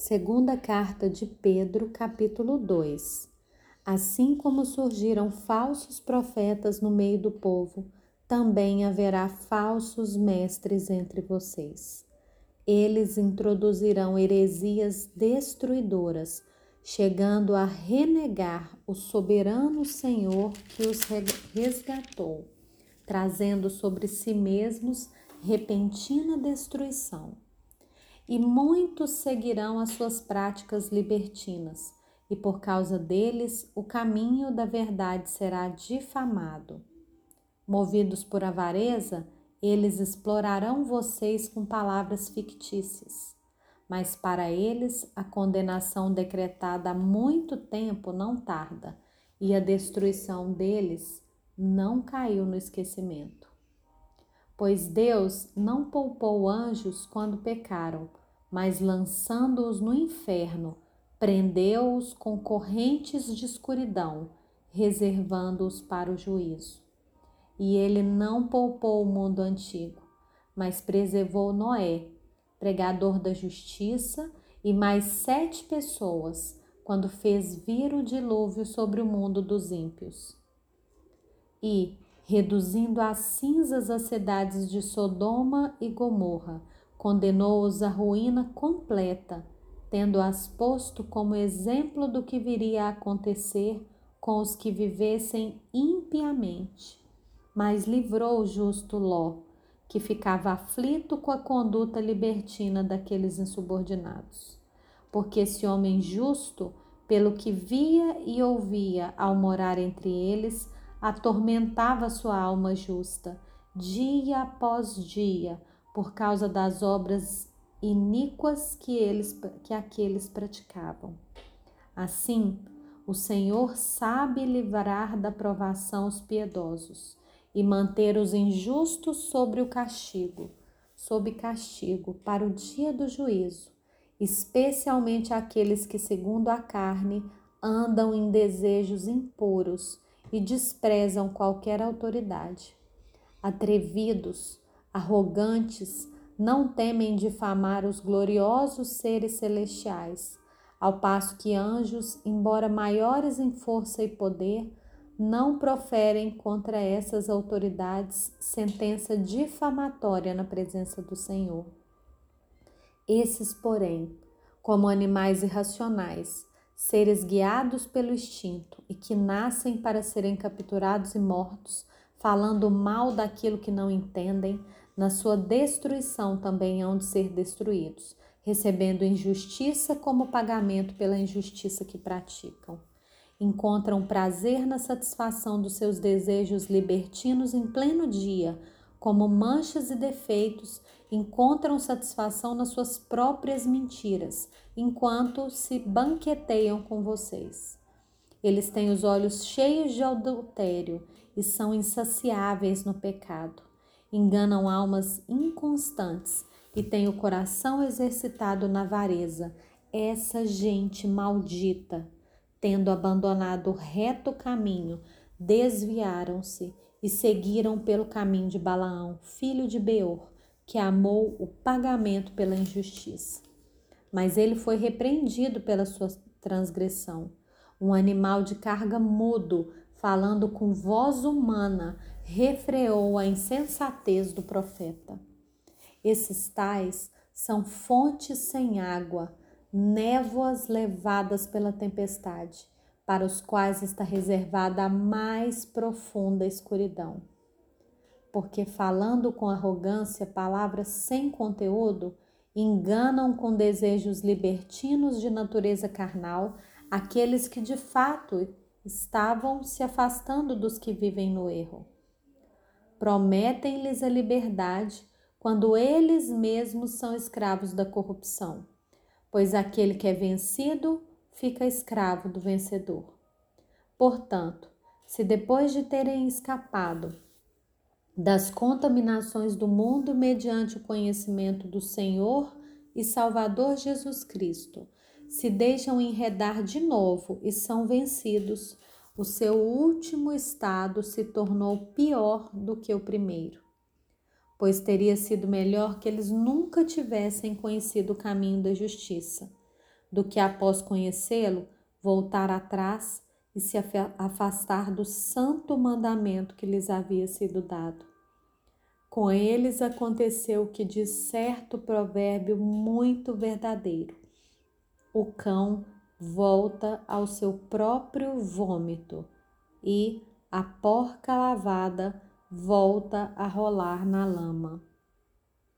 Segunda carta de Pedro, capítulo 2. Assim como surgiram falsos profetas no meio do povo, também haverá falsos mestres entre vocês. Eles introduzirão heresias destruidoras, chegando a renegar o soberano Senhor que os resgatou, trazendo sobre si mesmos repentina destruição e muitos seguirão as suas práticas libertinas, e por causa deles o caminho da verdade será difamado. Movidos por avareza, eles explorarão vocês com palavras fictícias. Mas para eles a condenação decretada há muito tempo não tarda, e a destruição deles não caiu no esquecimento. Pois Deus não poupou anjos quando pecaram, mas lançando-os no inferno, prendeu-os com correntes de escuridão, reservando-os para o juízo. E ele não poupou o mundo antigo, mas preservou Noé, pregador da justiça, e mais sete pessoas, quando fez vir o dilúvio sobre o mundo dos ímpios. E, reduzindo a cinzas as cidades de Sodoma e Gomorra, condenou-os à ruína completa, tendo-as posto como exemplo do que viria a acontecer com os que vivessem impiamente. Mas livrou o justo Ló, que ficava aflito com a conduta libertina daqueles insubordinados. Porque esse homem justo, pelo que via e ouvia ao morar entre eles, atormentava sua alma justa, dia após dia, por causa das obras iníquas que eles que aqueles praticavam. Assim, o Senhor sabe livrar da provação os piedosos e manter os injustos sobre o castigo, sob castigo para o dia do juízo, especialmente aqueles que segundo a carne andam em desejos impuros e desprezam qualquer autoridade. Atrevidos, arrogantes, não temem difamar os gloriosos seres celestiais, ao passo que anjos, embora maiores em força e poder, não proferem contra essas autoridades sentença difamatória na presença do Senhor. Esses, porém, como animais irracionais, seres guiados pelo instinto e que nascem para serem capturados e mortos, falando mal daquilo que não entendem, na sua destruição também hão de ser destruídos, recebendo injustiça como pagamento pela injustiça que praticam. Encontram prazer na satisfação dos seus desejos libertinos em pleno dia, como manchas e defeitos, encontram satisfação nas suas próprias mentiras, enquanto se banqueteiam com vocês. Eles têm os olhos cheios de adultério e são insaciáveis no pecado enganam almas inconstantes e têm o coração exercitado na avareza. Essa gente maldita, tendo abandonado o reto caminho, desviaram-se e seguiram pelo caminho de Balaão, filho de Beor, que amou o pagamento pela injustiça. Mas ele foi repreendido pela sua transgressão. Um animal de carga mudo, falando com voz humana, refreou a insensatez do profeta. Esses tais são fontes sem água, névoas levadas pela tempestade, para os quais está reservada a mais profunda escuridão. Porque falando com arrogância palavras sem conteúdo, enganam com desejos libertinos de natureza carnal aqueles que de fato estavam se afastando dos que vivem no erro prometem-lhes a liberdade quando eles mesmos são escravos da corrupção, pois aquele que é vencido fica escravo do vencedor. Portanto, se depois de terem escapado das contaminações do mundo mediante o conhecimento do Senhor e Salvador Jesus Cristo, se deixam enredar de novo e são vencidos, o seu último estado se tornou pior do que o primeiro, pois teria sido melhor que eles nunca tivessem conhecido o caminho da justiça, do que após conhecê-lo voltar atrás e se afastar do santo mandamento que lhes havia sido dado. Com eles aconteceu o que diz certo provérbio muito verdadeiro: o cão volta ao seu próprio vômito e a porca lavada volta a rolar na lama.